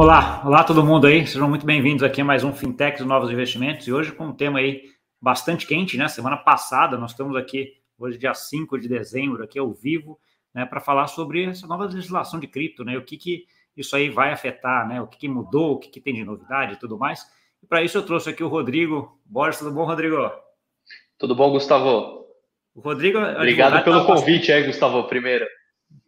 Olá, olá todo mundo aí, sejam muito bem-vindos aqui a mais um Fintech dos Novos Investimentos e hoje com um tema aí bastante quente, né? Semana passada nós estamos aqui, hoje dia 5 de dezembro, aqui ao vivo, né, para falar sobre essa nova legislação de cripto, né? O que, que isso aí vai afetar, né? O que, que mudou, o que, que tem de novidade e tudo mais. E para isso eu trouxe aqui o Rodrigo Borges, tudo bom, Rodrigo? Tudo bom, Gustavo? O Rodrigo. Obrigado pelo convite aí, Gustavo, primeiro.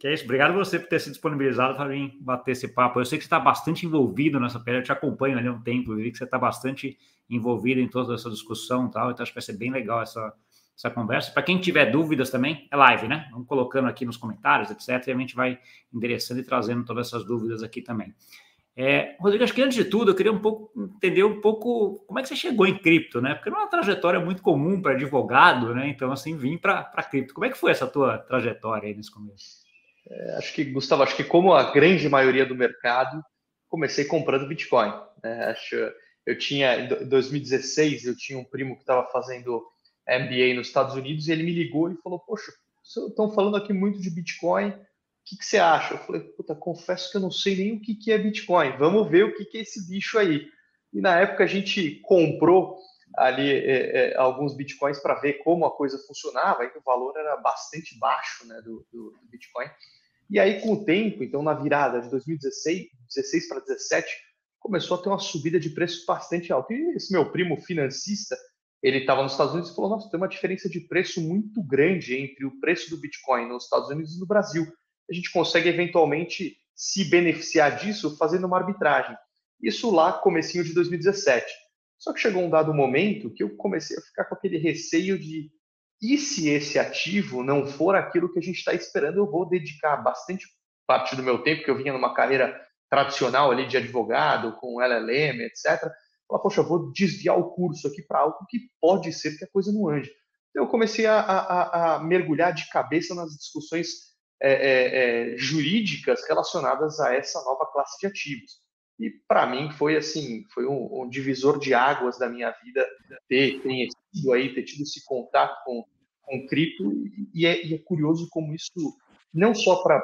Que é isso, obrigado você por ter se disponibilizado para vir bater esse papo. Eu sei que você está bastante envolvido nessa pele, eu te acompanho ali há um tempo, eu vi que você está bastante envolvido em toda essa discussão e tal, então acho que vai ser bem legal essa, essa conversa. Para quem tiver dúvidas também, é live, né? Vamos colocando aqui nos comentários, etc. E a gente vai endereçando e trazendo todas essas dúvidas aqui também. É, Rodrigo, acho que antes de tudo, eu queria um pouco entender um pouco como é que você chegou em cripto, né? Porque não é uma trajetória muito comum para advogado, né? Então, assim, vim para cripto. Como é que foi essa tua trajetória aí nesse começo? É, acho que, Gustavo, acho que como a grande maioria do mercado, comecei comprando Bitcoin. Né? Acho, eu tinha, em 2016, eu tinha um primo que estava fazendo MBA nos Estados Unidos e ele me ligou e falou, poxa, estão falando aqui muito de Bitcoin, que, que você acha? Eu falei, puta, confesso que eu não sei nem o que, que é Bitcoin. Vamos ver o que, que é esse bicho aí. E na época a gente comprou ali é, é, alguns bitcoins para ver como a coisa funcionava, que o valor era bastante baixo né, do, do, do, Bitcoin. E aí, com o tempo, então na virada de 2016 16 para 17, começou a ter uma subida de preço bastante alta. E esse meu primo financista, ele estava nos Estados Unidos e falou: Nossa, tem uma diferença de preço muito grande entre o preço do Bitcoin nos Estados Unidos e no Brasil a gente consegue eventualmente se beneficiar disso fazendo uma arbitragem. Isso lá, comecinho de 2017. Só que chegou um dado momento que eu comecei a ficar com aquele receio de e se esse ativo não for aquilo que a gente está esperando, eu vou dedicar bastante parte do meu tempo, que eu vinha numa carreira tradicional ali de advogado, com LLM, etc. Falar, poxa, eu vou desviar o curso aqui para algo que pode ser que a coisa não ande. Então, eu comecei a, a, a mergulhar de cabeça nas discussões é, é, é, jurídicas relacionadas a essa nova classe de ativos. E para mim foi assim, foi um, um, divisor de águas da minha vida ter conhecido aí, ter tido esse contato com, com cripto e é, e é curioso como isso não só para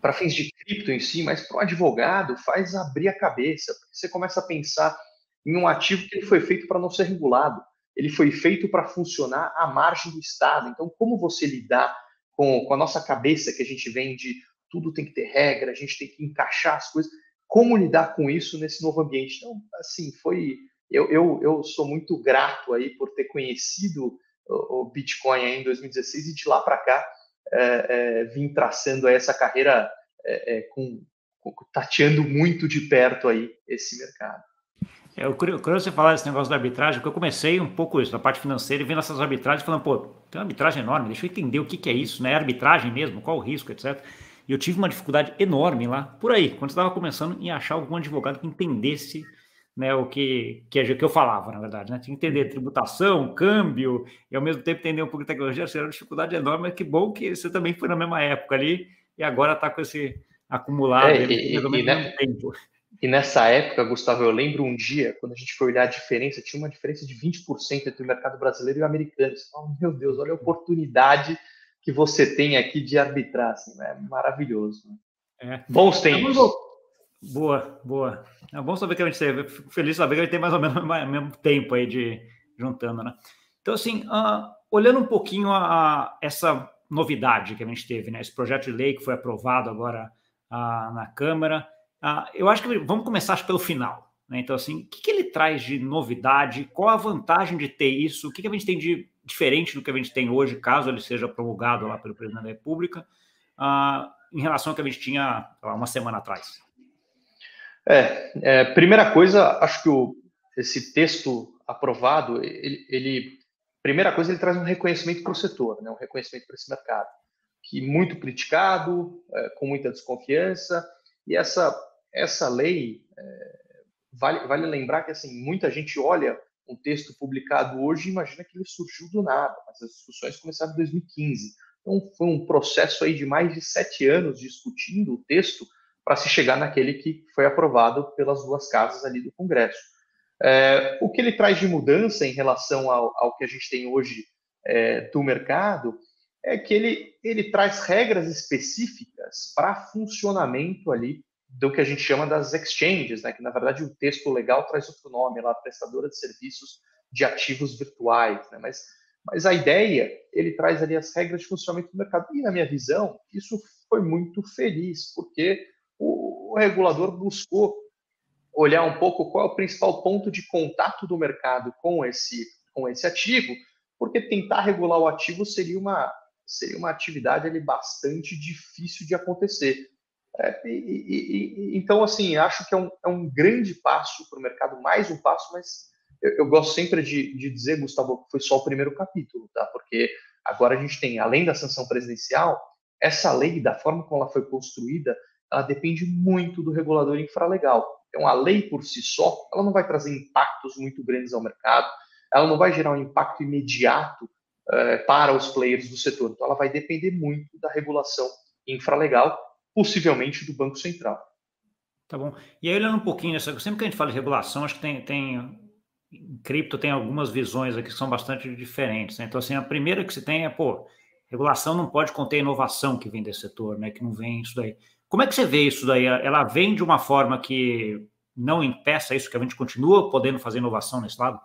para fins de cripto em si, mas para o advogado faz abrir a cabeça, porque você começa a pensar em um ativo que ele foi feito para não ser regulado, ele foi feito para funcionar à margem do Estado. Então, como você lidar com, com a nossa cabeça que a gente vem de tudo tem que ter regra, a gente tem que encaixar as coisas. Como lidar com isso nesse novo ambiente? Então, assim, foi. Eu, eu, eu sou muito grato aí por ter conhecido o, Bitcoin em 2016 e de lá para cá é, é, vim traçando essa carreira é, é, com, com, tateando muito de perto aí esse mercado. É, eu queria você falar desse negócio da arbitragem, porque eu comecei um pouco isso, na parte financeira, e vendo essas arbitragens, falando, pô, tem uma arbitragem enorme, deixa eu entender o que, que é isso, né? É arbitragem mesmo, qual o risco, etc. E eu tive uma dificuldade enorme lá, por aí, quando estava começando, em achar algum advogado que entendesse né, o que, que, que eu falava, na verdade, né? Tinha que entender tributação, câmbio, e ao mesmo tempo entender um pouco de tecnologia, era uma dificuldade enorme, mas que bom que você também foi na mesma época ali, e agora está com esse acumulado é, e, e, e, né, tempo. E nessa época, Gustavo, eu lembro um dia, quando a gente foi olhar a diferença, tinha uma diferença de 20% entre o mercado brasileiro e o americano. Você fala, meu Deus, olha a oportunidade que você tem aqui de arbitrar. Assim, é maravilhoso. Né? É. Bons tempos. Boa, boa. É bom saber que a gente teve. Fico feliz de saber que a gente tem mais ou menos o mesmo tempo aí de juntando, né? Então, assim, uh, olhando um pouquinho a, a, essa novidade que a gente teve, né? Esse projeto de lei que foi aprovado agora uh, na Câmara. Ah, eu acho que vamos começar pelo final. Né? Então, assim, o que, que, ele traz de novidade? Qual a vantagem de ter isso? O que, que, a gente tem de diferente do que a gente tem hoje, caso ele seja promulgado lá pelo presidente da República, em relação ao que a gente tinha lá, uma semana atrás? É, é, primeira coisa, acho que o, esse texto aprovado, ele, ele, primeira coisa, ele traz um reconhecimento para o setor, né? um reconhecimento para esse mercado, que muito criticado, é, com muita desconfiança, e essa essa lei, é, vale, vale lembrar que assim muita gente olha um texto publicado hoje e imagina que ele surgiu do nada, mas as discussões começaram em 2015. Então foi um processo aí de mais de sete anos discutindo o texto para se chegar naquele que foi aprovado pelas duas casas ali do Congresso. É, o que ele traz de mudança em relação ao, ao que a gente tem hoje é, do mercado é que ele, ele traz regras específicas para funcionamento ali do que a gente chama das exchanges, né, que na verdade o texto legal traz outro nome, lá, prestadora de serviços de ativos virtuais, né, mas, mas a ideia, ele traz ali as regras de funcionamento do mercado, e na minha visão, isso foi muito feliz, porque o, regulador buscou olhar um pouco qual é o principal ponto de contato do mercado com esse, com esse ativo, porque tentar regular o ativo seria uma, seria uma atividade ali bastante difícil de acontecer. É, e, e, e, então, assim, acho que é um, é um grande passo para o mercado, mais um passo, mas eu, eu gosto sempre de, de, dizer, Gustavo, que foi só o primeiro capítulo, tá? Porque agora a gente tem, além da sanção presidencial, essa lei, da forma como ela foi construída, ela depende muito do regulador infralegal. Então, a lei por si só, ela não vai trazer impactos muito grandes ao mercado, ela não vai gerar um impacto imediato uh, para os players do setor. Então, ela vai depender muito da regulação infralegal, possivelmente do Banco Central. Tá bom. E aí, olhando um pouquinho nessa, sempre que a gente fala de regulação, acho que tem, tem em cripto tem algumas visões aqui que são bastante diferentes. Né? Então, assim, a primeira que se tem é, pô, regulação não pode conter inovação que vem desse setor, né? Que não vem isso daí. Como é que você vê isso daí? Ela vem de uma forma que não impeça isso, que a gente continua podendo fazer inovação nesse lado?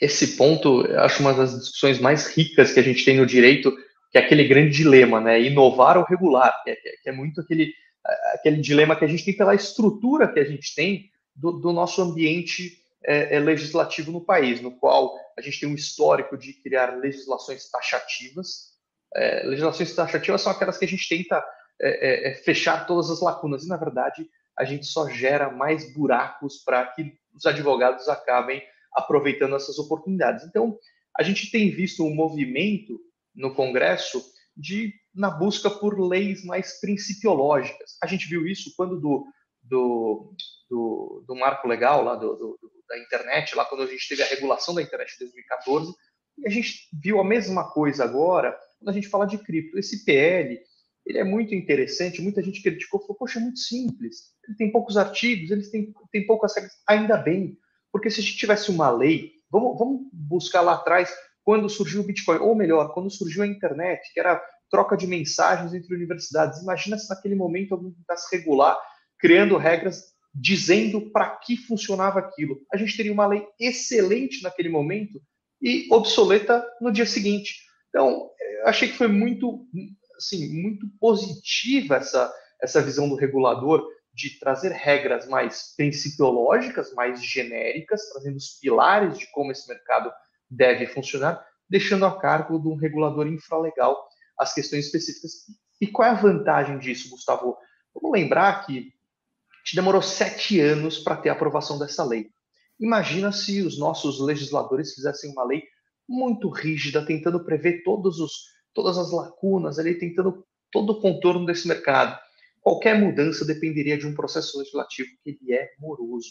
Esse ponto, eu acho uma das discussões mais ricas que a gente tem no direito, que é aquele grande dilema, né? Inovar ou regular, que é, que é muito aquele, aquele dilema que a gente tem pela estrutura que a gente tem do, do nosso ambiente é, é, legislativo no país, no qual a gente tem um histórico de criar legislações taxativas. É, legislações taxativas são aquelas que a gente tenta é, é, é, fechar todas as lacunas, e na verdade a gente só gera mais buracos para que os advogados acabem aproveitando essas oportunidades. Então, a gente tem visto um movimento no Congresso de na busca por leis mais principiológicas. A gente viu isso quando do, do, do, do marco legal lá do, do, da internet, lá quando a gente teve a regulação da internet em 2014, e a gente viu a mesma coisa agora quando a gente fala de cripto. Esse PL, ele é muito interessante, muita gente criticou, falou, poxa, é muito simples, ele tem poucos artigos, ele tem, tem poucas regras, ainda bem, porque se a gente tivesse uma lei, vamos, vamos buscar lá atrás, quando surgiu o Bitcoin, ou melhor, quando surgiu a internet, que era troca de mensagens entre universidades, imagina se naquele momento alguém tentasse regular, criando regras dizendo para que funcionava aquilo. A gente teria uma lei excelente naquele momento e obsoleta no dia seguinte. Então, achei que foi muito, assim, muito positiva essa, essa visão do regulador de trazer regras mais principiológicas, mais genéricas, trazendo os pilares de como esse mercado deve funcionar, deixando a cargo de um regulador infralegal as questões específicas. E qual é a vantagem disso, Gustavo? Vamos lembrar que gente demorou sete anos para ter a aprovação dessa lei. Imagina se os nossos legisladores fizessem uma lei muito rígida, tentando prever todos os, todas as lacunas ali, tentando todo o contorno desse mercado. Qualquer mudança dependeria de um processo legislativo que ele é moroso.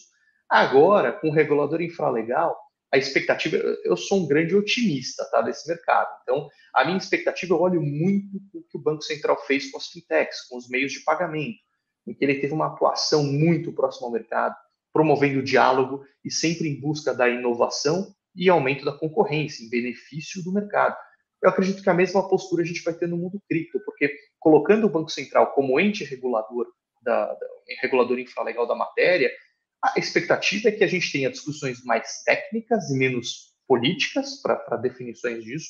Agora, com o regulador infralegal, a expectativa, eu sou um grande otimista tá, desse mercado. Então, a minha expectativa, eu olho muito o que o Banco Central fez com as fintechs, com os meios de pagamento em que ele teve uma atuação muito próxima ao mercado, promovendo o diálogo e sempre em busca da inovação e aumento da concorrência, em benefício do mercado. Eu acredito que a mesma postura a gente vai ter no mundo cripto, porque colocando o Banco Central como ente regulador, da, da, regulador infralegal da matéria, a expectativa é que a gente tenha discussões mais técnicas e menos políticas para definições disso,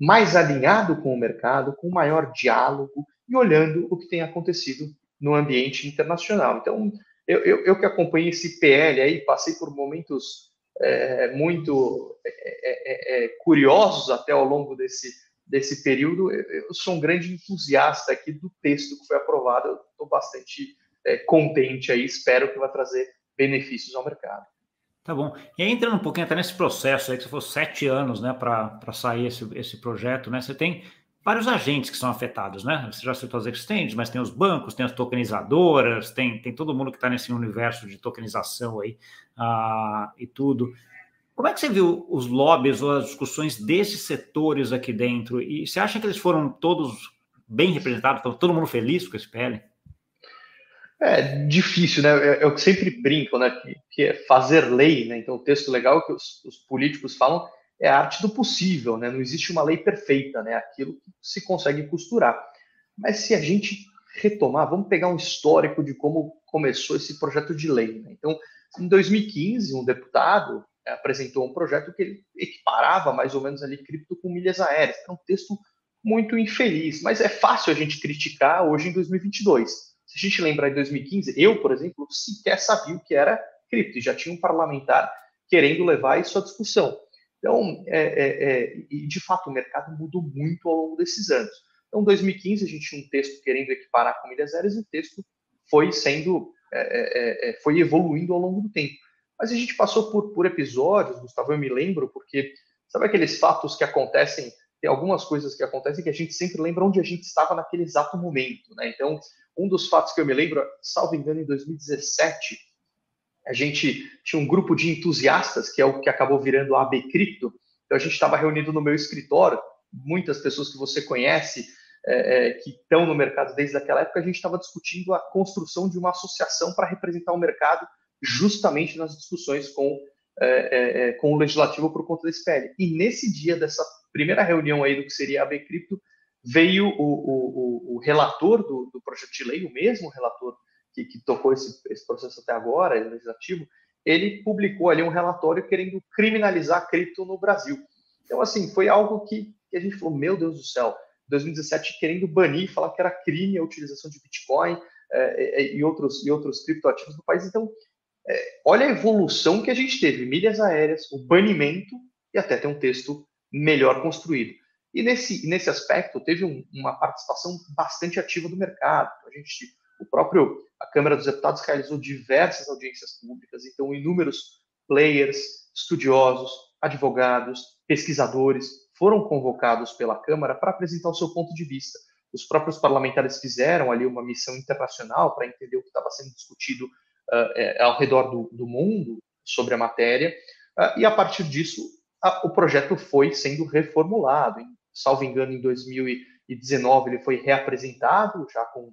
mais alinhado com o mercado, com maior diálogo e olhando o que tem acontecido no ambiente internacional. Então, eu, eu, eu que acompanhei esse PL aí, passei por momentos é, muito é é, é, é, curiosos até ao longo desse, desse período. Eu, sou um grande entusiasta aqui do texto que foi aprovado, eu estou bastante contente aí, espero que vai trazer benefícios ao mercado. Tá bom. E aí, entrando um pouquinho até nesse processo aí, que você for sete anos né, para sair esse, esse projeto, né? Você tem vários agentes que são afetados, né? Você já citou as exchanges, mas tem os bancos, tem as tokenizadoras, tem, tem todo mundo que está nesse universo de tokenização aí uh, e tudo. Como é que você viu os lobbies ou as discussões desses setores aqui dentro? E você acha que eles foram todos bem representados? Todo mundo feliz com esse PL? É difícil, né? Eu sempre brinco, né? Que, que é fazer lei, né? Então, o texto legal que os, os políticos falam é a arte do possível, né? Não existe uma lei perfeita, né? Aquilo que se consegue costurar. Mas se a gente retomar, vamos pegar um histórico de como começou esse projeto de lei. Né? Então, em 2015, um deputado é, apresentou um projeto que ele equiparava mais ou menos ali cripto com milhas aéreas. É um texto muito infeliz, mas é fácil a gente criticar hoje em 2022. Se a gente lembrar em 2015, eu, por exemplo, sequer sabia o que era cripto, e já tinha um parlamentar querendo levar isso à discussão. Então, é, é, é, e de fato, o mercado mudou muito ao longo desses anos. Então, em 2015, a gente tinha um texto querendo equiparar com milhas aéreas e o texto foi sendo, é, é, é, foi evoluindo ao longo do tempo. Mas a gente passou por, por episódios, Gustavo, eu me lembro, porque sabe aqueles fatos que acontecem, tem algumas coisas que acontecem que a gente sempre lembra onde a gente estava naquele exato momento, né? Então, um dos fatos que eu me lembro, salvo engano, em 2017, a gente tinha um grupo de entusiastas, que é o que acabou virando a AB Cripto. Então, a gente estava reunido no meu escritório, muitas pessoas que você conhece, é, é, que estão no mercado desde aquela época, a gente estava discutindo a construção de uma associação para representar o mercado justamente nas discussões com, é, é, é com o legislativo por conta desse PL. E nesse dia dessa primeira reunião aí do que seria a AB Cripto, veio o, o, o relator do, do, projeto de lei, o mesmo relator que, que tocou esse, esse, processo até agora, legislativo, ele publicou ali um relatório querendo criminalizar cripto no Brasil. Então, assim, foi algo que, que a gente falou, meu Deus do céu, 2017 querendo banir, falar que era crime a utilização de Bitcoin é, é, e, outros, e outros criptoativos do país. Então, é, olha a evolução que a gente teve: milhas aéreas, o banimento e até ter um texto melhor construído. E nesse, nesse aspecto, teve um, uma participação bastante ativa do mercado. A gente, o próprio, a Câmara dos Deputados realizou diversas audiências públicas, então inúmeros players, estudiosos, advogados, pesquisadores foram convocados pela Câmara para apresentar o seu ponto de vista. Os próprios parlamentares fizeram ali uma missão internacional para entender o que estava sendo discutido uh, ao redor do, do, mundo sobre a matéria, uh, e a partir disso a, o projeto foi sendo reformulado. Em, salvo engano, em 2019 ele foi reapresentado, já com,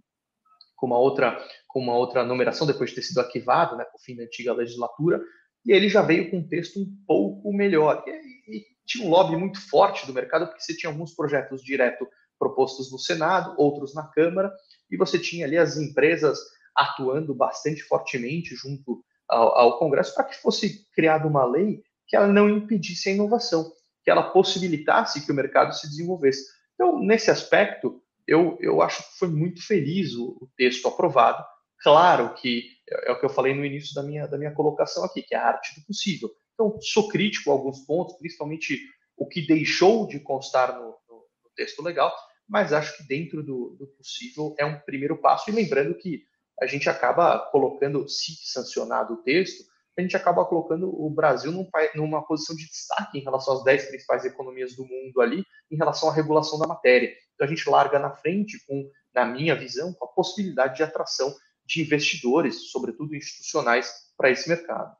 com, uma, outra, com uma outra numeração, depois de ter sido arquivado, né, o fim da antiga legislatura, e ele já veio com um texto um pouco melhor. E, e tinha um lobby muito forte do mercado, porque você tinha alguns projetos direto propostos no Senado, outros na Câmara, e você tinha ali as empresas atuando bastante fortemente junto ao, ao Congresso para que fosse criada uma lei que ela não impedisse a inovação, que ela possibilitasse que o mercado se desenvolvesse. Então, nesse aspecto, eu, eu acho que foi muito feliz o, o texto aprovado. Claro que é, é o que eu falei no início da minha, da minha colocação aqui, que é a arte do possível. Então, sou crítico a alguns pontos, principalmente o que deixou de constar no, no, no texto legal, mas acho que dentro do, do, possível é um primeiro passo. E lembrando que a gente acaba colocando, se sancionado o texto, a gente acaba colocando o Brasil num, numa posição de destaque em relação às 10 principais economias do mundo ali, em relação à regulação da matéria. Então a gente larga na frente, com, na minha visão, com a possibilidade de atração de investidores, sobretudo institucionais, para esse mercado.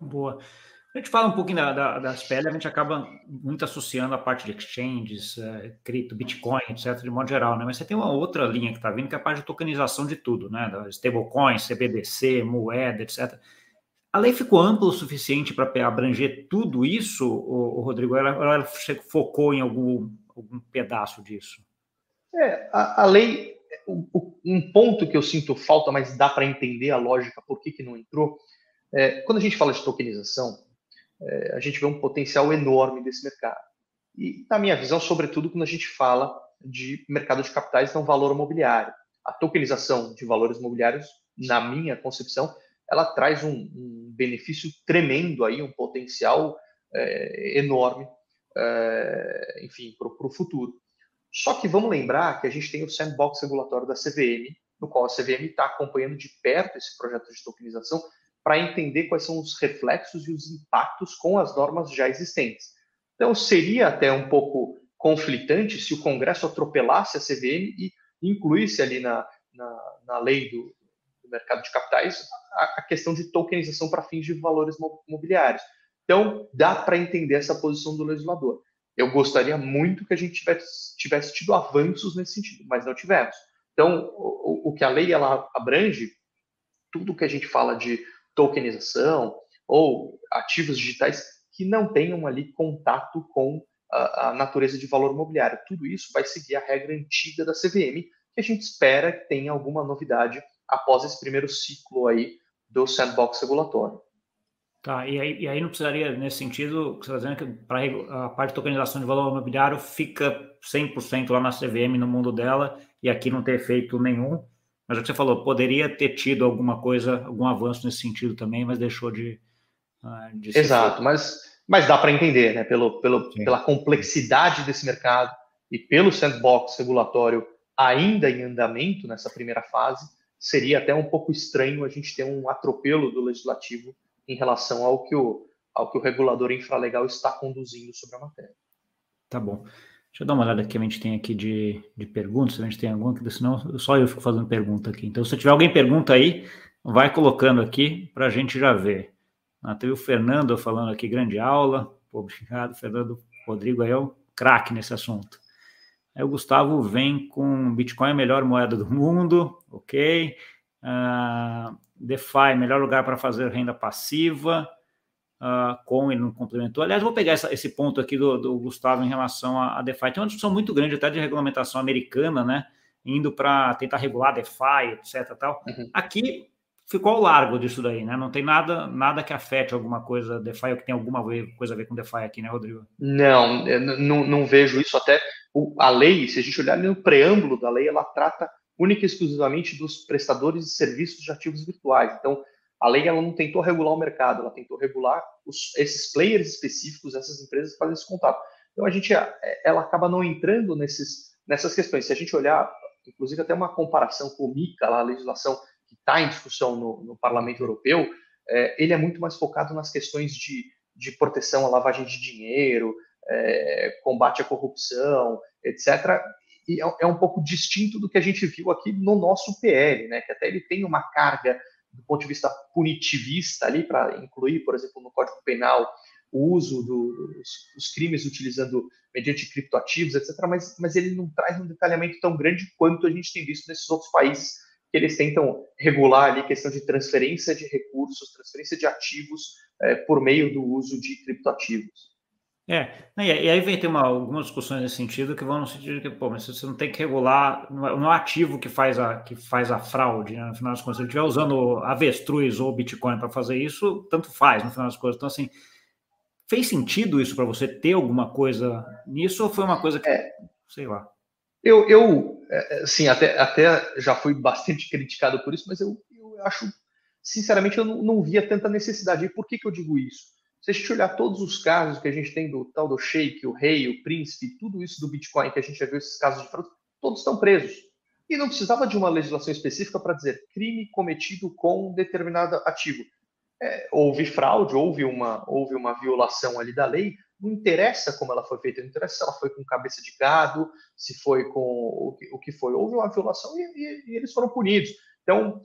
Boa. A gente fala um pouquinho da, da, das PL, a gente acaba muito associando a parte de exchanges, uh, cripto, Bitcoin, etc., de modo geral, né? Mas você tem uma outra linha que está vindo, que é a parte de tokenização de tudo, né? Da stablecoins, CBDC, moeda, etc. A lei ficou ampla o suficiente para abranger tudo isso, o, Rodrigo? Ela, ela focou em algum, algum pedaço disso? É, a, a lei, um ponto que eu sinto falta, mas dá para entender a lógica por que, que não entrou, é, quando a gente fala de tokenização, é, a gente vê um potencial enorme desse mercado. E, na minha visão, sobretudo quando a gente fala de mercado de capitais, então valor imobiliário. A tokenização de valores imobiliários, na minha concepção, ela traz um, um benefício tremendo aí, um potencial é, enorme, é, enfim, para o futuro. Só que vamos lembrar que a gente tem o sandbox regulatório da CVM, no qual a CVM está acompanhando de perto esse projeto de tokenização para entender quais são os reflexos e os impactos com as normas já existentes. Então, seria até um pouco conflitante se o Congresso atropelasse a CVM e incluísse ali na, na, na lei do, do, mercado de capitais a, a questão de tokenização para fins de valores mobiliários. Então, dá para entender essa posição do legislador. Eu gostaria muito que a gente tivesse, tivesse tido avanços nesse sentido, mas não tivemos. Então, o, o que a lei ela abrange, tudo que a gente fala de tokenização ou ativos digitais que não tenham ali contato com a, a natureza de valor imobiliário. Tudo isso vai seguir a regra antiga da CVM, e a gente espera que tenha alguma novidade após esse primeiro ciclo aí do sandbox regulatório. Tá, e aí, e aí não precisaria, nesse sentido, você está dizendo que para a parte de tokenização de valor imobiliário fica 100% lá na CVM no mundo dela e aqui não ter efeito nenhum. Mas é o que você falou, poderia ter tido alguma coisa, algum avanço nesse sentido também, mas deixou de. Ah, de Exato, mas, mas dá para entender, né? Pelo, pelo, pela complexidade desse mercado e pelo sandbox regulatório ainda em andamento nessa primeira fase, seria até um pouco estranho a gente ter um atropelo do legislativo em relação ao que o, ao que o regulador infralegal está conduzindo sobre a matéria. Tá bom. Deixa eu dar uma olhada aqui a gente tem aqui de, de perguntas, se a gente tem alguma, senão só eu fico fazendo pergunta aqui. Então, se tiver alguém pergunta aí, vai colocando aqui para a gente já ver. Ah, teve o Fernando falando aqui, grande aula. Pô, obrigado, Fernando. Rodrigo aí é o craque nesse assunto. Aí o Gustavo vem com Bitcoin é a melhor moeda do mundo, ok. Uh, DeFi, melhor lugar para fazer renda passiva. Uh, com ele não complementou. Aliás, vou pegar essa, esse ponto aqui do, do Gustavo em relação a, a, DeFi. Tem uma discussão muito grande até de regulamentação americana, né? Indo para tentar regular DeFi, etc. Tal. Uhum. Aqui ficou ao largo disso daí, né? Não tem nada, nada que afete alguma coisa DeFi ou que tem alguma coisa a ver com DeFi aqui, né, Rodrigo? Não, não, não vejo isso. Até a lei, se a gente olhar no preâmbulo da lei, ela trata única e exclusivamente dos prestadores de serviços de ativos virtuais. Então, a lei ela não tentou regular o mercado, ela tentou regular os, esses players específicos, essas empresas que fazem esse contato. Então, a gente, é, ela acaba não entrando nesses, nessas questões. Se a gente olhar, inclusive até uma comparação com o MICA, lá, a legislação que está em discussão no, no Parlamento Europeu, é, ele é muito mais focado nas questões de, de proteção à lavagem de dinheiro, é, combate à corrupção, etc e é, é, um pouco distinto do que a gente viu aqui no nosso PL, né? Que até ele tem uma carga do ponto de vista punitivista ali para incluir, por exemplo, no Código Penal o uso do, dos, dos, crimes utilizando mediante criptoativos, etc. Mas, mas ele não traz um detalhamento tão grande quanto a gente tem visto nesses outros países que eles tentam regular ali questão de transferência de recursos, transferência de ativos é, por meio do uso de criptoativos. É, e aí vem ter uma, algumas discussões nesse sentido que vão no sentido de que, pô, mas você não tem que regular, não é o ativo que faz a, que faz a fraude, né? no final das contas. Se ele estiver usando avestruz ou Bitcoin para fazer isso, tanto faz, no final das contas. Então, assim, fez sentido isso para você ter alguma coisa nisso ou foi uma coisa que, é, sei lá? Eu, eu é, sim, até, até já fui bastante criticado por isso, mas eu, eu acho, sinceramente, eu não, não via tanta necessidade. E por que, que eu digo isso? Se a gente olhar todos os casos que a gente tem do tal do Sheik, o rei, o príncipe, tudo isso do Bitcoin que a gente já viu esses casos de fraude, todos estão presos. E não precisava de uma legislação específica para dizer crime cometido com determinado ativo. É, houve fraude, houve uma, houve uma violação ali da lei, não interessa como ela foi feita, não interessa se ela foi com cabeça de gado, se foi com o que, o que foi. Houve uma violação e, e, e eles foram punidos. Então,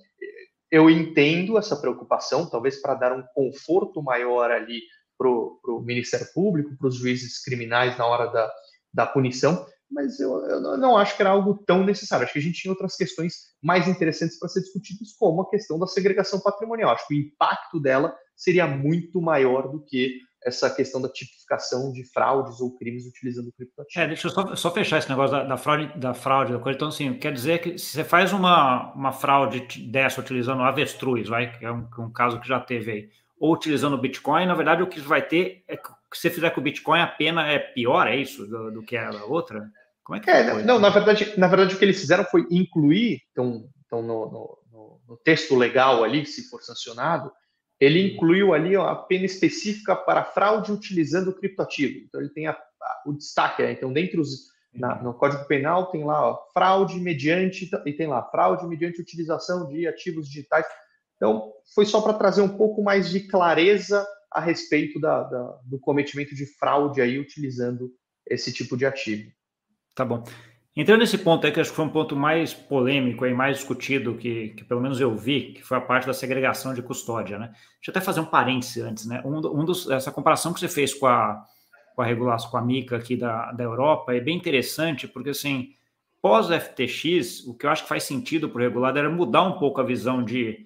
eu entendo essa preocupação, talvez para dar um conforto maior ali para o Ministério Público, para os juízes criminais na hora da, da punição, mas eu, eu, não acho que era algo tão necessário. Acho que a gente tinha outras questões mais interessantes para ser discutidas, como a questão da segregação patrimonial. Acho que o impacto dela seria muito maior do que essa questão da tipificação de fraudes ou crimes utilizando criptoativos. É, deixa eu só, só, fechar esse negócio da, da, fraude, da fraude da coisa. Então, assim, quer dizer que se você faz uma, uma fraude dessa utilizando avestruz, vai, que é um, um caso que já teve aí, ou utilizando o Bitcoin, na verdade o que vai ter é que se você fizer com o Bitcoin, a pena é pior, é isso, do, do que a outra? Como é que é? Não, na verdade, na verdade, o que eles fizeram foi incluir, então, então no, no, no texto legal ali, se for sancionado, ele incluiu ali a pena específica para fraude utilizando o criptoativo. Então, ele tem a, a, o destaque. Né? Então, dentro os, na, no Código Penal, tem lá ó, fraude mediante, e tem lá fraude mediante utilização de ativos digitais. Então, foi só para trazer um pouco mais de clareza a respeito da, da, do cometimento de fraude aí utilizando esse tipo de ativo. Tá bom. Entrando nesse ponto aí, que acho que foi um ponto mais polêmico e mais discutido, que, que pelo menos eu vi, que foi a parte da segregação de custódia, né? Deixa eu até fazer um parêntese antes, né? Um, um dos, essa comparação que você fez com a, com a regulação, com a MICA aqui da, da Europa, é bem interessante, porque assim, pós-FTX, o que eu acho que faz sentido para o regulado era mudar um pouco a visão de,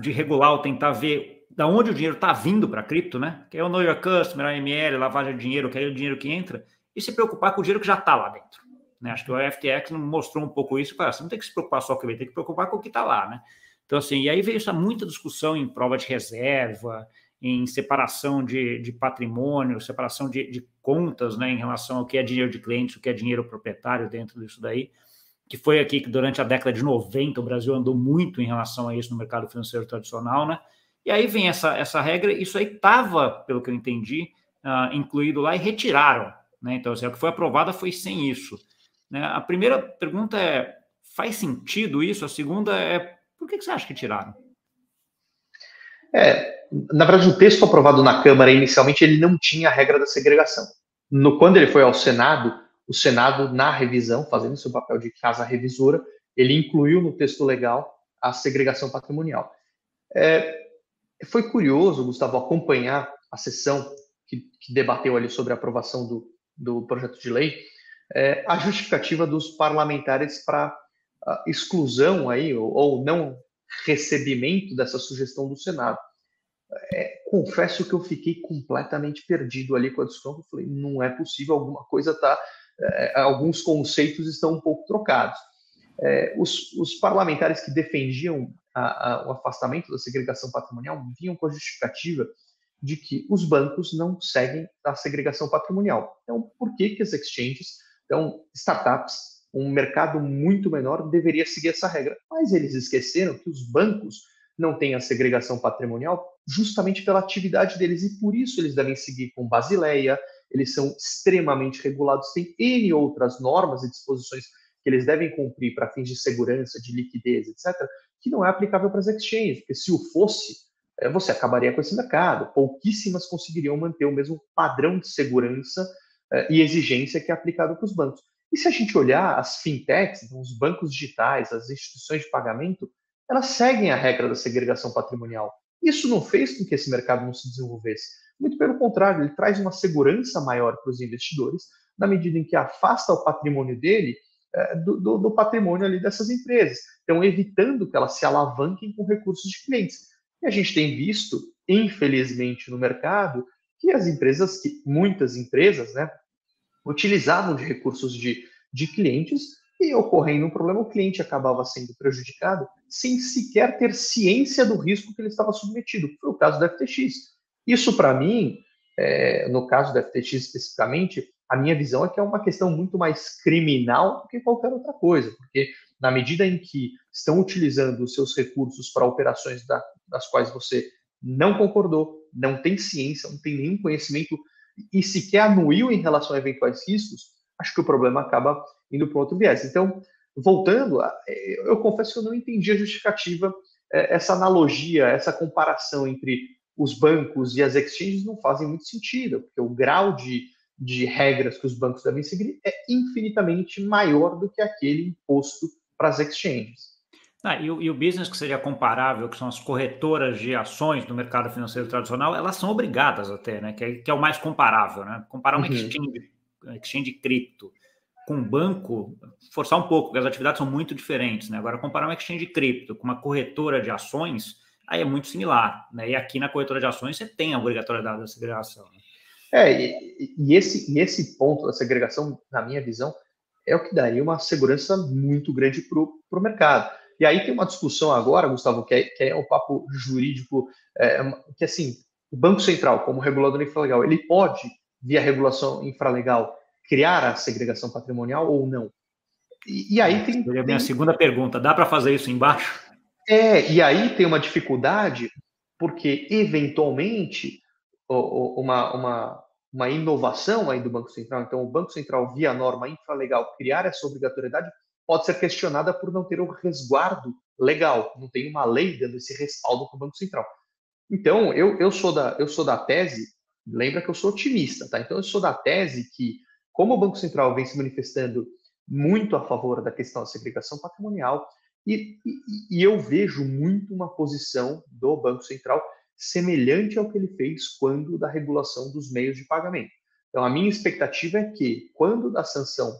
de regular ou tentar ver da onde o dinheiro está vindo para cripto, né? Que é o Know Your Customer, AML, lavagem de dinheiro, que é o dinheiro que entra, e se preocupar com o dinheiro que já está lá dentro. Né? Acho que o FTX mostrou um pouco isso. Cara, você não tem que se preocupar só com o EV, tem que preocupar com o que está lá. Né? Então, assim, e aí veio essa muita discussão em prova de reserva, em separação de, de patrimônio, separação de, de, contas né, em relação ao que é dinheiro de cliente, o que é dinheiro proprietário dentro disso daí, que foi aqui que durante a década de 90 o Brasil andou muito em relação a isso no mercado financeiro tradicional, né? E aí vem essa, essa regra, isso aí estava, pelo que eu entendi, uh, incluído lá e retiraram, né? Então, assim, o que foi aprovado foi sem isso. Né? A primeira pergunta é, faz sentido isso? A segunda é, por que, que você acha que tiraram? É, na verdade, o texto aprovado na Câmara inicialmente ele não tinha a regra da segregação. No, quando ele foi ao Senado, o Senado, na revisão, fazendo seu papel de casa revisora, ele incluiu no texto legal a segregação patrimonial. É, foi curioso, Gustavo, acompanhar a sessão que, que debateu ali sobre a aprovação do, do projeto de lei, é, a justificativa dos parlamentares para exclusão aí, ou, ou não recebimento dessa sugestão do Senado. É, confesso que eu fiquei completamente perdido ali com a discussão. Eu falei, não é possível, alguma coisa tá, é, alguns conceitos estão um pouco trocados. É, os, os, parlamentares que defendiam a, a, o afastamento da segregação patrimonial vinham com a justificativa de que os bancos não seguem a segregação patrimonial. Então, por que, que as exchanges, então, startups, um mercado muito menor deveria seguir essa regra. Mas eles esqueceram que os bancos não têm a segregação patrimonial justamente pela atividade deles e por isso eles devem seguir com Basileia, eles são extremamente regulados, tem N outras normas e disposições que eles devem cumprir para fins de segurança, de liquidez, etc., que não é aplicável para as exchanges, porque se o fosse, você acabaria com esse mercado. Pouquíssimas conseguiriam manter o mesmo padrão de segurança eh, e exigência que é aplicado para os bancos. E se a gente olhar as fintechs, então os bancos digitais, as instituições de pagamento, elas seguem a regra da segregação patrimonial. Isso não fez com que esse mercado não se desenvolvesse. Muito pelo contrário, ele traz uma segurança maior para os investidores, na medida em que afasta o patrimônio dele é, do, do, do, patrimônio ali dessas empresas. Então, evitando que elas se alavanquem com recursos de clientes. A gente tem visto, infelizmente, no mercado, que as empresas, que muitas empresas, né, utilizavam de recursos de, de clientes e ocorrendo um problema, o cliente acabava sendo prejudicado sem sequer ter ciência do risco que ele estava submetido. Foi o caso da FTX. Isso, para mim, é, no caso da FTX especificamente, a minha visão é que é uma questão muito mais criminal do que qualquer outra coisa, porque na medida em que estão utilizando os seus recursos para operações da, das quais você não concordou, não tem ciência, não tem nenhum conhecimento e sequer anuiu em relação a eventuais riscos, acho que o problema acaba indo para outro viés. Então, voltando, é, eu confesso que eu não entendi a justificativa, é, essa analogia, essa comparação entre os bancos e as exchanges não fazem muito sentido, porque o grau de, de regras que os bancos devem seguir é infinitamente maior do que aquele imposto para as exchanges. Ah, e, o, e, o, business que seria comparável, que são as corretoras de ações no mercado financeiro tradicional, elas são obrigadas até, né? Que é, que é o mais comparável, né? Comparar uma uhum. exchange, exchange cripto com um banco, forçar um pouco, porque as atividades são muito diferentes, né? Agora, comparar uma exchange cripto com uma corretora de ações, aí é muito similar, né? E aqui na corretora de ações você tem a obrigatoriedade da segregação. Né? É, e, e, esse, e esse ponto da segregação, na minha visão, é o que daria uma segurança muito grande para o mercado. E aí tem uma discussão agora, Gustavo, que é, que é o papo jurídico, é, que assim, o Banco Central, como regulador infralegal, ele pode, via regulação infralegal, criar a segregação patrimonial ou não? E, e aí tem. A minha segunda pergunta: dá para fazer isso embaixo? É, e aí tem uma dificuldade, porque eventualmente uma, uma, uma inovação aí do Banco Central, então o Banco Central, via norma infralegal, criar essa obrigatoriedade, pode ser questionada por não ter o resguardo legal, não tem uma lei dando esse respaldo para o Banco Central. Então, eu, eu, sou da, eu sou da tese, lembra que eu sou otimista, tá? Então, eu sou da tese que, como o Banco Central vem se manifestando muito a favor da questão da segregação patrimonial, e, e, e eu vejo muito uma posição do Banco Central semelhante ao que ele fez quando da regulação dos meios de pagamento. Então, a minha expectativa é que, quando da sanção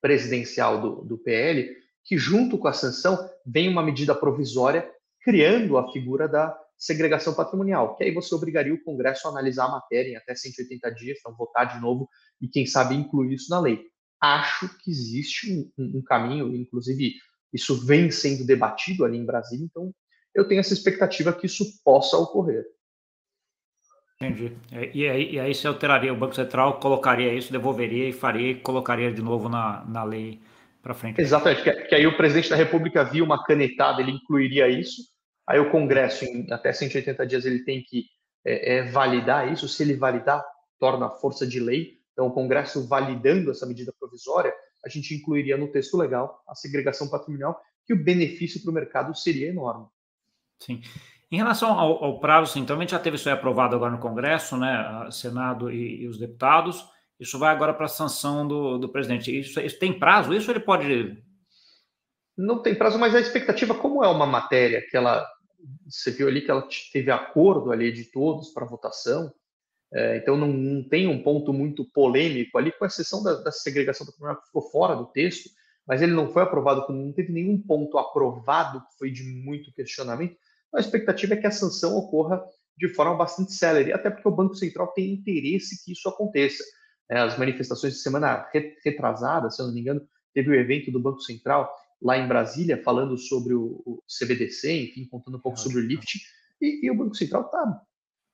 presidencial do, do PL, que junto com a sanção vem uma medida provisória criando a figura da segregação patrimonial, que aí você obrigaria o Congresso a analisar a matéria em até 180 dias, então votar de novo e quem sabe incluir isso na lei. acho que existe um, um, caminho, inclusive isso vem sendo debatido ali em Brasília, então eu tenho essa expectativa que isso possa ocorrer. Entendi. E aí, e aí se alteraria, o Banco Central colocaria isso, devolveria e faria e colocaria de novo na, na lei para frente. Exatamente, que, que, aí o presidente da República viu uma canetada, ele incluiria isso, aí o Congresso, em até 180 dias, ele tem que é, é, validar isso, se ele validar, torna força de lei, então o Congresso validando essa medida provisória, a gente incluiria no texto legal a segregação patrimonial, que o benefício para o mercado seria enorme. Sim. Em relação ao, ao prazo, então, a gente já teve isso aprovado agora no Congresso, né, Senado e, e os deputados. Isso vai agora para a sanção do, do presidente. Isso, isso, tem prazo? Isso ele pode. Não tem prazo, mas a expectativa, como é uma matéria que ela. Você viu ali que ela teve acordo ali de todos para votação, é, então não, não, tem um ponto muito polêmico ali, com exceção da, da segregação patrimonial que ficou fora do texto, mas ele não foi aprovado, não teve nenhum ponto aprovado que foi de muito questionamento a expectativa é que a sanção ocorra de forma bastante célere, até porque o Banco Central tem interesse que isso aconteça. É, as manifestações de semana retrasada, se eu não me engano, teve o evento do Banco Central lá em Brasília, falando sobre o, CBDC, enfim, contando um pouco sobre o LIFT, e, e o Banco Central está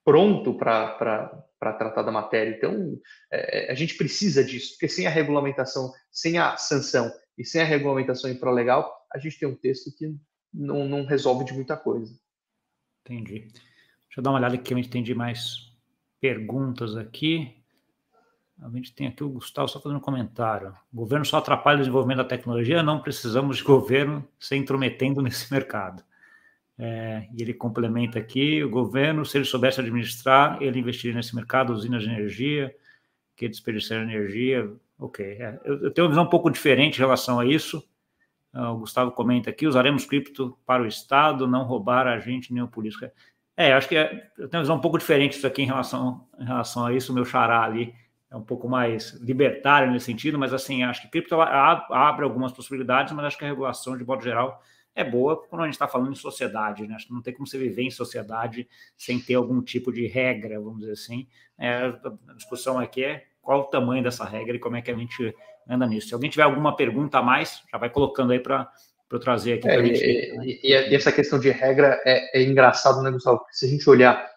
pronto para tratar da matéria. Então, é, a gente precisa disso, porque sem a regulamentação, sem a sanção e sem a regulamentação infralegal, a gente tem um texto que não, não resolve de muita coisa. Entendi. Deixa eu dar uma olhada aqui, a gente tem de mais perguntas aqui. A gente tem aqui o Gustavo só fazendo um comentário. O governo só atrapalha o desenvolvimento da tecnologia, não precisamos de governo se intrometendo nesse mercado. É, e ele complementa aqui: o governo, se ele soubesse administrar, ele investiria nesse mercado, usinas de energia, que desperdiçar energia. Ok. É, eu, eu tenho uma visão um pouco diferente em relação a isso. Ah, o Gustavo comenta aqui: usaremos cripto para o Estado, não roubar a gente nem o político. É, acho que é, eu tenho uma visão um pouco diferente disso aqui em relação, em relação a isso. O meu xará ali é um pouco mais libertário nesse sentido, mas assim, acho que cripto abre algumas possibilidades, mas acho que a regulação, de modo geral, é boa quando a gente está falando em sociedade, né? Acho que não tem como você viver em sociedade sem ter algum tipo de regra, vamos dizer assim. É, a discussão aqui é qual o tamanho dessa regra e como é que a gente anda nisso. Se alguém tiver alguma pergunta a mais, já vai colocando aí para eu trazer aqui. É, gente, e, e, e, essa questão de regra é, é engraçado, né, Gustavo? Porque se a gente olhar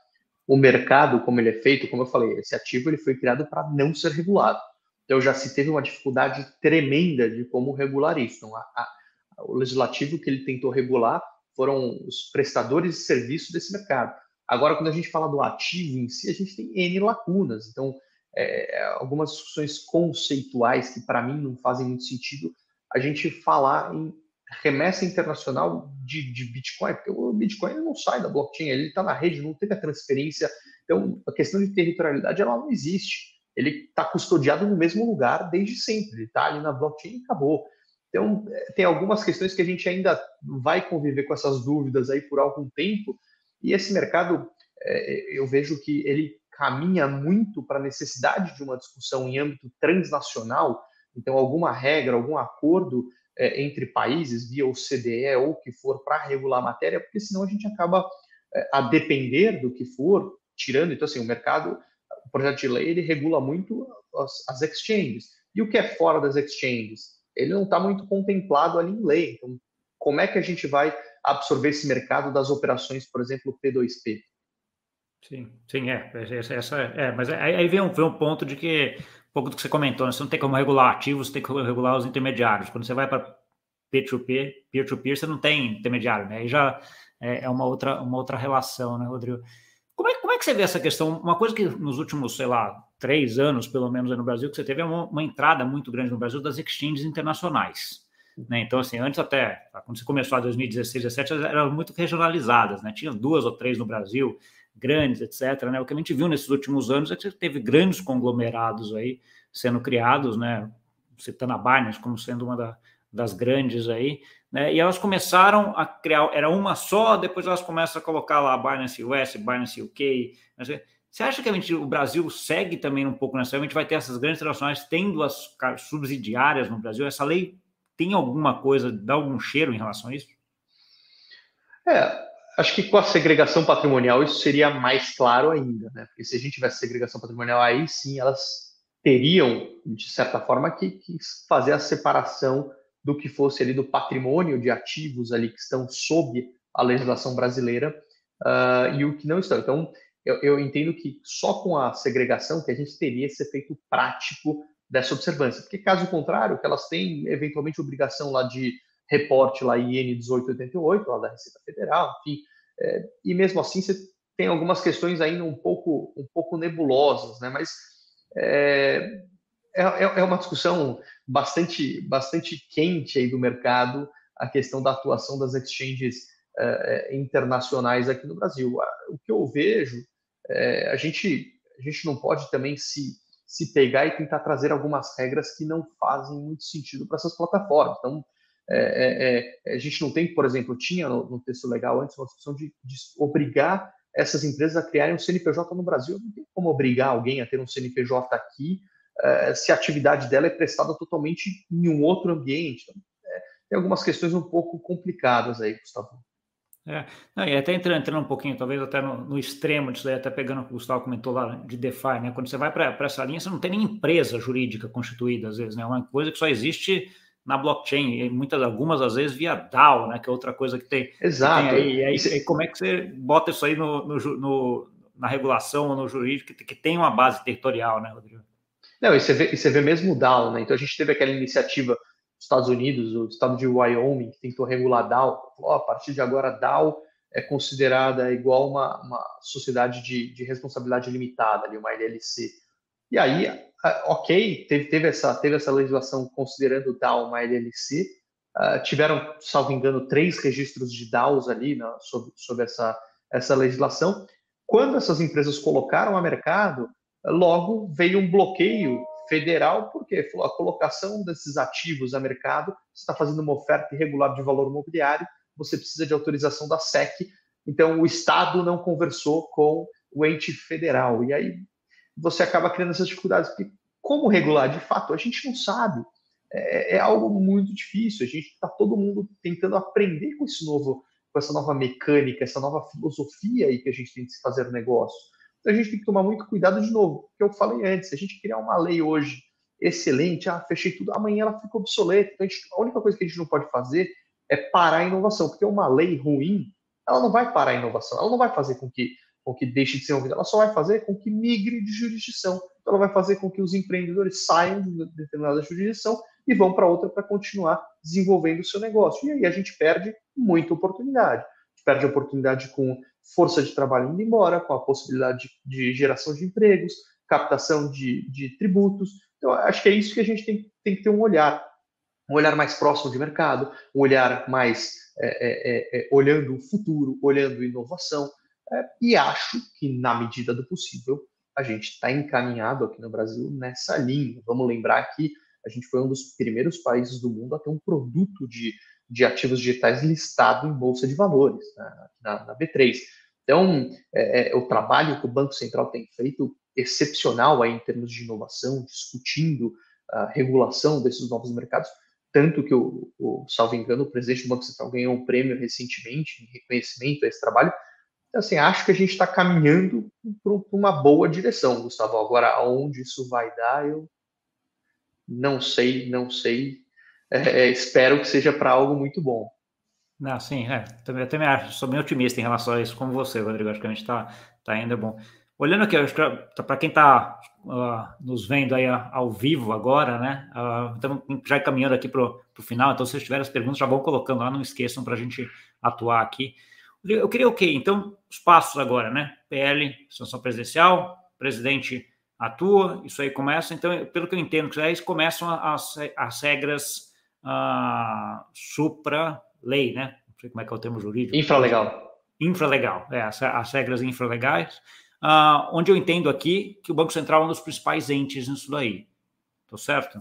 o mercado, como ele é feito, como eu falei, esse ativo ele foi criado para não ser regulado. Então já se teve uma dificuldade tremenda de como regular isso. Então, a, a, o legislativo que ele tentou regular foram os prestadores de serviço desse mercado. Agora, quando a gente fala do ativo em si, a gente tem N lacunas. Então, é, algumas discussões conceituais que para mim não fazem muito sentido a gente falar em remessa internacional de, de Bitcoin, porque o Bitcoin não sai da blockchain, ele está na rede, não teve a transferência. Então, a questão de territorialidade ela não existe. Ele está custodiado no mesmo lugar desde sempre. Ele está ali na blockchain e acabou. Então, é, tem algumas questões que a gente ainda vai conviver com essas dúvidas aí por algum tempo. E esse mercado, é, eu vejo que ele caminha muito para a necessidade de uma discussão em âmbito transnacional, então alguma regra, algum acordo é, entre países, via OCDE ou o que for, para regular a matéria, porque senão a gente acaba é, a depender do que for, tirando, então assim, o mercado, o projeto de lei, ele regula muito as, as exchanges. E o que é fora das exchanges? Ele não está muito contemplado ali em lei. Então, como é que a gente vai absorver esse mercado das operações, por exemplo, P2P? Sim, sim, é. Essa, essa é, mas aí vem um, vem um ponto de que, um pouco do que você comentou, né? você não tem como regular ativos, você tem que regular os intermediários. Quando você vai para peer-to-peer, peer-to-peer, você não tem intermediário, né? Aí já é, é uma outra, uma outra relação, né, Rodrigo? Como é, como é que você vê essa questão? Uma coisa que nos últimos, sei lá, três anos, pelo menos no Brasil, que você teve é uma, uma entrada muito grande no Brasil das exchanges internacionais. Né? Então, assim, antes até, quando você começou em 2016, 2017, eram muito regionalizadas, né? Tinha duas ou três no Brasil, grandes, etc. Né? O que a gente viu nesses últimos anos é que teve grandes conglomerados aí sendo criados, né? citando a Binance como sendo uma da, das grandes aí, né? e elas começaram a criar, era uma só, depois elas começam a colocar lá Binance US, Binance UK. Você acha que a gente, o Brasil segue também um pouco nessa? A gente vai ter essas grandes internacionais tendo as subsidiárias no Brasil? Essa lei tem alguma coisa, dá algum cheiro em relação a isso? É, acho que com a segregação patrimonial isso seria mais claro ainda, né? Porque se a gente tivesse segregação patrimonial, aí sim elas teriam, de certa forma, que, que, fazer a separação do que fosse ali do patrimônio de ativos ali que estão sob a legislação brasileira uh, e o que não estão. Então, eu, eu, entendo que só com a segregação que a gente teria esse efeito prático dessa observância, porque caso contrário, que elas têm eventualmente obrigação lá de reporte lá IN 1888, lá da Receita Federal, enfim, é, e mesmo assim você tem algumas questões ainda um pouco, um pouco nebulosas, né? Mas é, é, é uma discussão bastante, bastante quente aí do mercado a questão da atuação das exchanges é, internacionais aqui no Brasil. O que eu vejo, é, a gente a gente não pode também se se pegar e tentar trazer algumas regras que não fazem muito sentido para essas plataformas. Então, é, é, é, a gente não tem, por exemplo, tinha no, no texto legal antes uma discussão de, de, obrigar essas empresas a criarem um CNPJ no Brasil. Não tem como obrigar alguém a ter um CNPJ aqui é, se a atividade dela é prestada totalmente em um outro ambiente. Então, é, tem algumas questões um pouco complicadas aí, Gustavo. É, não, e até entrando, entrando um pouquinho, talvez até no, no, extremo disso daí, até pegando o que o Gustavo comentou lá de DeFi, né? Quando você vai para essa linha, você não tem nem empresa jurídica constituída, às vezes, né? É uma coisa que só existe na blockchain, e muitas, algumas às vezes via DAO, né? Que é outra coisa que tem. Exato. Que tem aí, e aí, aí, como é que você bota isso aí no, no, no na regulação ou no jurídico que, que, tem uma base territorial, né, Rodrigo? Não, e você vê, e você vê mesmo o DAO, né? Então a gente teve aquela iniciativa dos Estados Unidos, o estado de Wyoming, que tentou regular DAO. Oh, a partir de agora, DAO é considerada igual uma, uma sociedade de, de responsabilidade limitada, ali, uma LLC. E aí, ok, teve, teve, essa, teve essa legislação considerando DAO uma LLC, uh, tiveram, salvo engano, três registros de DAOs ali na, sob, sob essa, essa legislação. Quando essas empresas colocaram a mercado, logo veio um bloqueio federal, porque a colocação desses ativos a mercado está fazendo uma oferta irregular de valor imobiliário, você precisa de autorização da SEC. Então, o Estado não conversou com o ente federal. E aí você acaba criando essas dificuldades. Porque como regular? De fato, a gente não sabe. É, é algo muito difícil. A gente está todo mundo tentando aprender com esse novo, com essa nova mecânica, essa nova filosofia aí que a gente tem de se fazer negócio. Então a gente tem que tomar muito cuidado de novo, que eu falei antes, se a gente criar uma lei hoje excelente, ah, fechei tudo, amanhã ela fica obsoleta. Então a, gente, a única coisa que a gente não pode fazer é parar a inovação, porque uma lei ruim, ela não vai parar a inovação, ela não vai fazer com que, com que deixe de ser ouvida, ela só vai fazer com que migre de jurisdição. Então, ela vai fazer com que os empreendedores saiam de determinada jurisdição e vão para outra para continuar desenvolvendo o seu negócio. E aí a gente perde muita oportunidade. A gente perde a oportunidade com força de trabalho indo embora, com a possibilidade de, de geração de empregos, captação de, de tributos. Então, acho que é isso que a gente tem, tem que ter um olhar um olhar mais próximo de mercado, um olhar mais é, é, é, é olhando o futuro, olhando inovação. É, e acho que, na medida do possível, a gente está encaminhado aqui no Brasil nessa linha. Vamos lembrar que a gente foi um dos primeiros países do mundo a ter um produto de, de ativos digitais listado em bolsa de valores, né, na, na, B3. Então, é, o trabalho que o Banco Central tem feito excepcional aí em termos de inovação, discutindo a regulação desses novos mercados, tanto que o, o salvo engano, o presidente do Banco Central ganhou um prêmio recentemente em reconhecimento a esse trabalho. Então, assim, acho que a gente está caminhando para uma boa direção, Gustavo. Agora, aonde isso vai dar, eu não sei, não sei. É, é espero que seja para algo muito bom. Não, sim, é, também, eu também acho, sou bem otimista em relação a isso, como você, Rodrigo. Acho que a gente está tá indo bom. Olhando aqui, para quem está uh, nos vendo aí ao vivo agora, né? Uh, estamos já caminhando aqui para o final, então se tiverem as perguntas, já vão colocando lá, não esqueçam para a gente atuar aqui. Eu queria o okay, quê? Então, os passos agora, né? PL, sanção presidencial, presidente atua, isso aí começa. Então, pelo que eu entendo, que aí começam as, as regras uh, supra-lei, né? Não sei como é que é o termo jurídico. Infralegal. Infralegal, é, as, as regras infralegais uh, onde eu entendo aqui que o Banco Central é um dos principais entes nisso daí. Estou certo?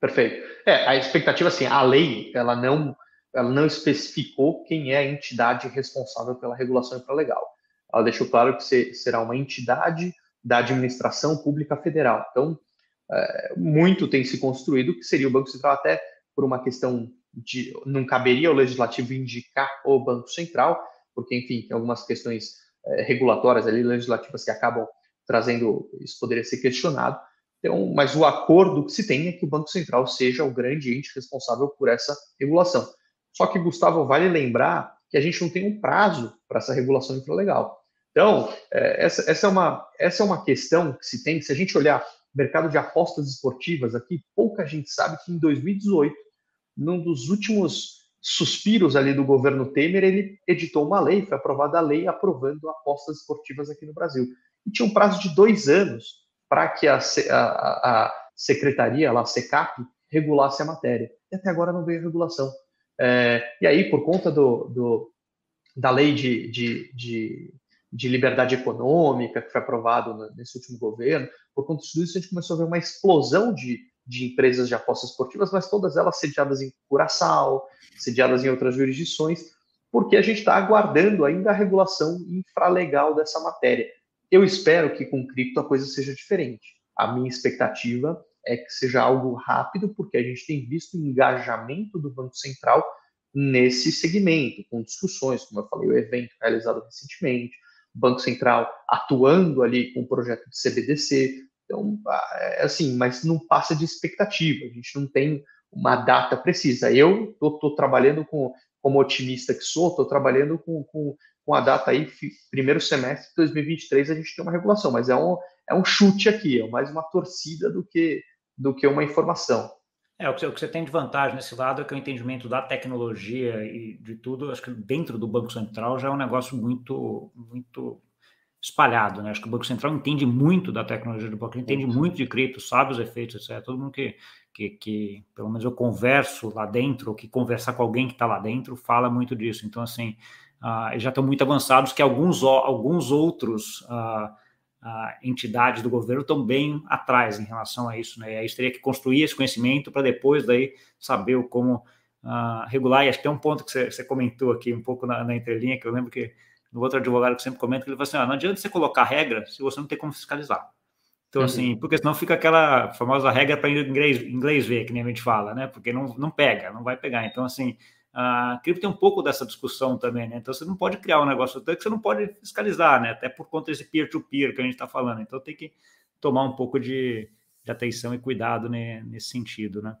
Perfeito. É, a expectativa, assim, a lei, ela não, ela não especificou quem é a entidade responsável pela regulação infralegal. Ela deixou claro que será uma entidade da administração pública federal. Então, é, muito tem se construído que seria o Banco Central, até por uma questão de. Não caberia ao legislativo indicar o Banco Central, porque, enfim, tem algumas questões é, regulatórias ali, legislativas que acabam trazendo, isso poderia ser questionado, Então, mas o acordo que se tem é que o Banco Central seja o grande ente responsável por essa regulação. Só que, Gustavo, vale lembrar que a gente não tem um prazo para essa regulação infralegal. Então, é, essa, essa, é uma, essa é uma questão que se tem, se a gente olhar mercado de apostas esportivas aqui, pouca gente sabe que em 2018, num dos últimos suspiros ali do governo Temer, ele editou uma lei, foi aprovada a lei aprovando apostas esportivas aqui no Brasil. E tinha um prazo de dois anos para que a, a, a secretaria, lá, a SECAP, regulasse a matéria. E até agora não veio a regulação. É, e aí, por conta do, do da lei de, de, de, de, liberdade econômica, que foi aprovado nesse último governo, por conta disso, a gente começou a ver uma explosão de, de empresas de apostas esportivas, mas todas elas sediadas em Curaçao, sediadas em outras jurisdições, porque a gente está aguardando ainda a regulação infralegal dessa matéria. Eu espero que com cripto a coisa seja diferente. A minha expectativa é que seja algo rápido, porque a gente tem visto o engajamento do Banco Central nesse segmento, com discussões, como eu falei, o evento realizado recentemente, o Banco Central atuando ali com o projeto de CBDC. Então, é assim, mas não passa de expectativa, a gente não tem uma data precisa. Eu estou trabalhando com, como otimista que sou, estou trabalhando com, com com a data aí, primeiro semestre de 2023, a gente tem uma regulação, mas é um, é um chute aqui, é mais uma torcida do que, do que uma informação. É, o que, você tem de vantagem nesse lado é que o entendimento da tecnologia e de tudo, acho que dentro do Banco Central já é um negócio muito, muito espalhado, né? Acho que o Banco Central entende muito da tecnologia do banco, entende muito de cripto, sabe os efeitos, etc. Todo mundo que, que, que, pelo menos eu converso lá dentro, ou que conversar com alguém que está lá dentro, fala muito disso. Então, assim, uh, já estão muito avançados que alguns, alguns outros uh, uh, entidades do governo estão bem atrás em relação a isso, né? E aí teria que construir esse conhecimento para depois daí saber como regular. E acho que tem um ponto que você, você comentou aqui um pouco na, na entrelinha, que eu lembro que no outro advogado que sempre comenta, ele fala assim, ah, não adianta você colocar regra se você não tem como fiscalizar. Então, uhum. assim, porque senão fica aquela famosa regra para inglês, inglês ver, que nem a gente fala, né? Porque não, não pega, não vai pegar. Então, assim, a cripto tem um pouco dessa discussão também, né? Então você não pode criar um negócio até que você não pode fiscalizar, né? Até por conta desse peer-to-peer -peer que a gente está falando. Então tem que tomar um pouco de, de atenção e cuidado né, nesse sentido, né?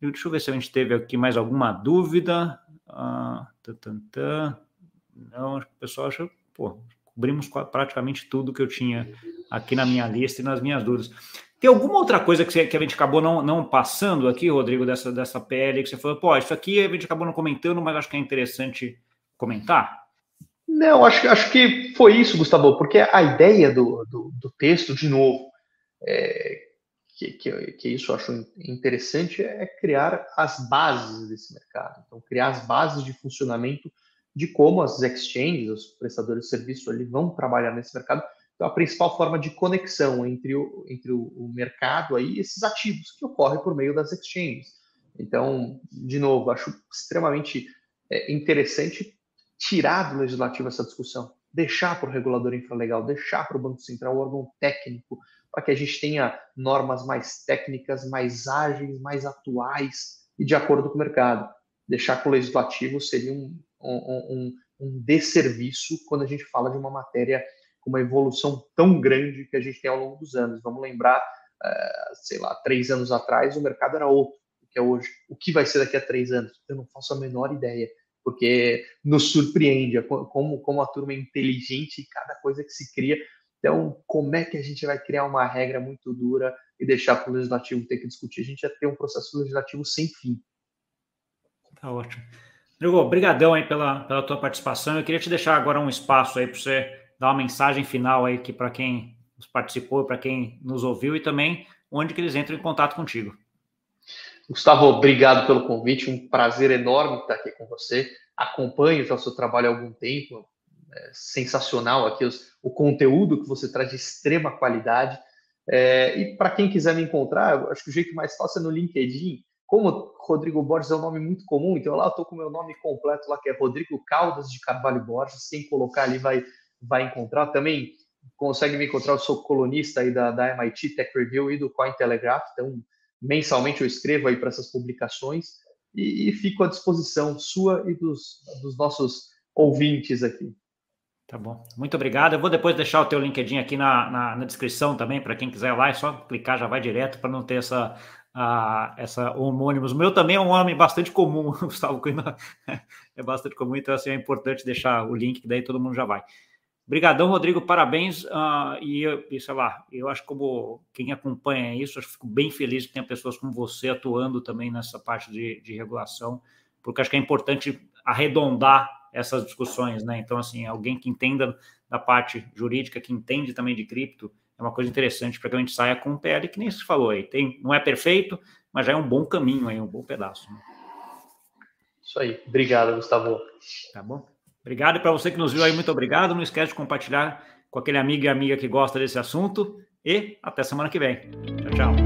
Deixa eu ver se a gente teve aqui mais alguma dúvida. Ah, Não, o pessoal acha, pô, cobrimos praticamente tudo que eu tinha aqui na minha lista e nas minhas dúvidas. Tem alguma outra coisa que, você, que a gente acabou não, não passando aqui, Rodrigo, dessa, dessa PL, que você falou, pô, isso aqui a gente acabou não comentando, mas acho que é interessante comentar? Não, acho, acho que foi isso, Gustavo, porque a ideia do, do, do texto, de novo, é, que, que, que, isso eu acho interessante, é criar as bases desse mercado. Então, criar as bases de funcionamento de como as exchanges, os prestadores de serviço ali vão trabalhar nesse mercado então, a principal forma de conexão entre o, entre o, o mercado aí, esses ativos, que ocorre por meio das exchanges. Então, de novo, acho extremamente é, interessante tirar do legislativo essa discussão, deixar para o regulador infralegal, deixar para o Banco Central o órgão técnico, para que a gente tenha normas mais técnicas, mais ágeis, mais atuais e de acordo com o mercado. Deixar para o legislativo seria um, um, um, um desserviço quando a gente fala de uma matéria com uma evolução tão grande que a gente tem ao longo dos anos. Vamos lembrar, uh, sei lá, três anos atrás o mercado era outro do que é hoje. O que vai ser daqui a três anos? Eu não faço a menor ideia, porque nos surpreende como, como a turma é inteligente e cada coisa que se cria. Então, como é que a gente vai criar uma regra muito dura e deixar para o legislativo ter que discutir? A gente ia ter um processo legislativo sem fim. Tá ótimo. Rodrigo, obrigadão aí pela, pela tua participação. Eu queria te deixar agora um espaço aí para você dar uma mensagem final aí que para quem participou, para quem nos ouviu e também onde que eles entram em contato contigo. Gustavo, obrigado pelo convite, um prazer enorme estar aqui com você. Acompanho já o seu trabalho há algum tempo, é sensacional aqui os, o conteúdo que você traz de extrema qualidade. É, e para quem quiser me encontrar, acho que o jeito mais fácil é no LinkedIn. Como Rodrigo Borges é um nome muito comum, então lá eu estou com o meu nome completo lá, que é Rodrigo Caldas de Carvalho Borges. Quem colocar ali vai vai encontrar. Também consegue me encontrar, eu sou colunista aí da, da MIT Tech Review e do Cointelegraph, então mensalmente eu escrevo aí para essas publicações e, e, fico à disposição sua e dos, dos nossos ouvintes aqui. Tá bom. Muito obrigado. Eu vou depois deixar o teu LinkedIn aqui na, na, na descrição também, para quem quiser lá, é só clicar, já vai direto para não ter essa, uh, essa homônimos. O meu também é um nome bastante comum, Gustavo Coimbra é bastante comum, então assim, é importante deixar o link, que daí todo mundo já vai. Obrigadão, Rodrigo, parabéns. Uh, e, e, sei lá, eu acho que como quem acompanha isso, acho que fico bem feliz que tenha pessoas como você atuando também nessa parte de, de regulação, porque acho que é importante arredondar essas discussões, né? Então, assim, alguém que entenda da parte jurídica, que entende também de cripto, é uma coisa interessante para que a gente saia com um PL que nem se falou aí. Tem, não é perfeito, mas já é um bom caminho aí, um bom pedaço. Né? Isso aí. Obrigado, Gustavo. Tá bom. Obrigado para você que nos viu aí, muito obrigado. Não esquece de compartilhar com aquele amigo e amiga que gosta desse assunto. E até semana que vem. Tchau, tchau.